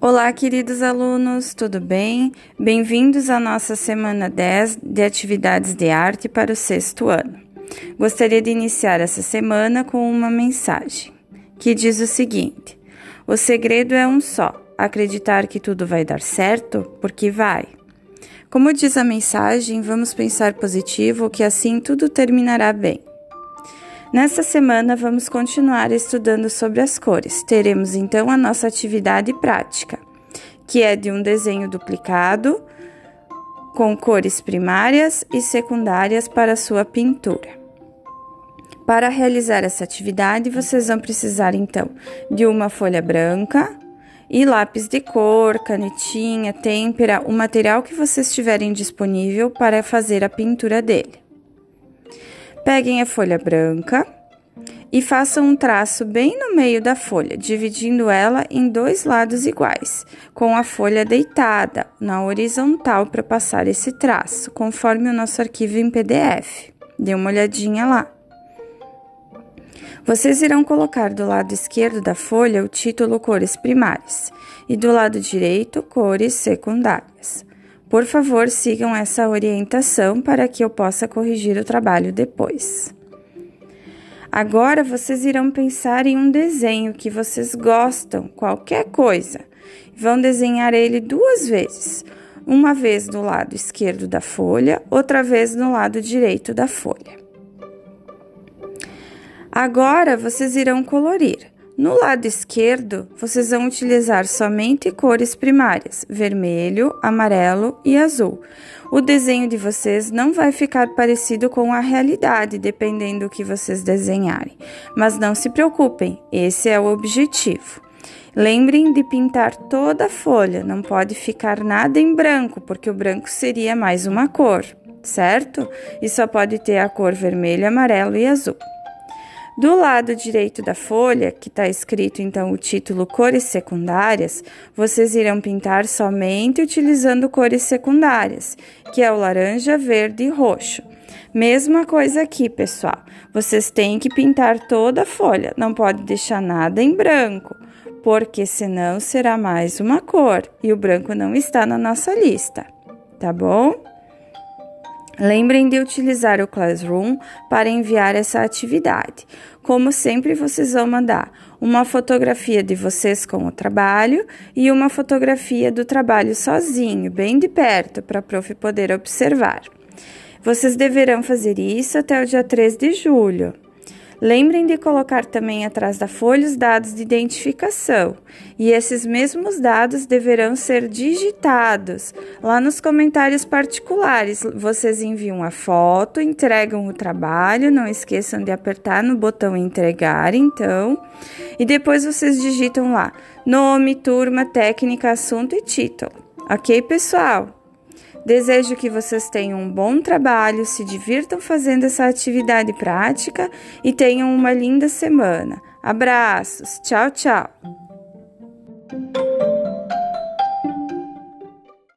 Olá, queridos alunos, tudo bem? Bem-vindos à nossa semana 10 de atividades de arte para o sexto ano. Gostaria de iniciar essa semana com uma mensagem que diz o seguinte: O segredo é um só, acreditar que tudo vai dar certo, porque vai. Como diz a mensagem, vamos pensar positivo, que assim tudo terminará bem. Nessa semana, vamos continuar estudando sobre as cores. Teremos então a nossa atividade prática, que é de um desenho duplicado com cores primárias e secundárias para sua pintura. Para realizar essa atividade, vocês vão precisar então de uma folha branca e lápis de cor, canetinha, têmpera, o material que vocês tiverem disponível para fazer a pintura dele. Peguem a folha branca e façam um traço bem no meio da folha, dividindo ela em dois lados iguais, com a folha deitada na horizontal para passar esse traço, conforme o nosso arquivo em PDF. Dê uma olhadinha lá. Vocês irão colocar do lado esquerdo da folha o título Cores Primárias e do lado direito Cores Secundárias. Por favor, sigam essa orientação para que eu possa corrigir o trabalho depois. Agora vocês irão pensar em um desenho que vocês gostam, qualquer coisa. Vão desenhar ele duas vezes, uma vez do lado esquerdo da folha, outra vez no lado direito da folha. Agora vocês irão colorir. No lado esquerdo, vocês vão utilizar somente cores primárias: vermelho, amarelo e azul. O desenho de vocês não vai ficar parecido com a realidade, dependendo do que vocês desenharem. Mas não se preocupem, esse é o objetivo. Lembrem de pintar toda a folha, não pode ficar nada em branco, porque o branco seria mais uma cor, certo? E só pode ter a cor vermelho, amarelo e azul. Do lado direito da folha, que está escrito então o título Cores Secundárias, vocês irão pintar somente utilizando cores secundárias, que é o laranja, verde e roxo. Mesma coisa aqui, pessoal. Vocês têm que pintar toda a folha, não pode deixar nada em branco, porque senão será mais uma cor e o branco não está na nossa lista, tá bom? Lembrem de utilizar o Classroom para enviar essa atividade. Como sempre, vocês vão mandar uma fotografia de vocês com o trabalho e uma fotografia do trabalho sozinho, bem de perto, para a prof poder observar. Vocês deverão fazer isso até o dia 3 de julho. Lembrem de colocar também atrás da folha os dados de identificação, e esses mesmos dados deverão ser digitados. Lá nos comentários particulares, vocês enviam a foto, entregam o trabalho, não esqueçam de apertar no botão entregar, então, e depois vocês digitam lá nome, turma, técnica, assunto e título. Ok, pessoal? Desejo que vocês tenham um bom trabalho, se divirtam fazendo essa atividade prática e tenham uma linda semana. Abraços, tchau, tchau!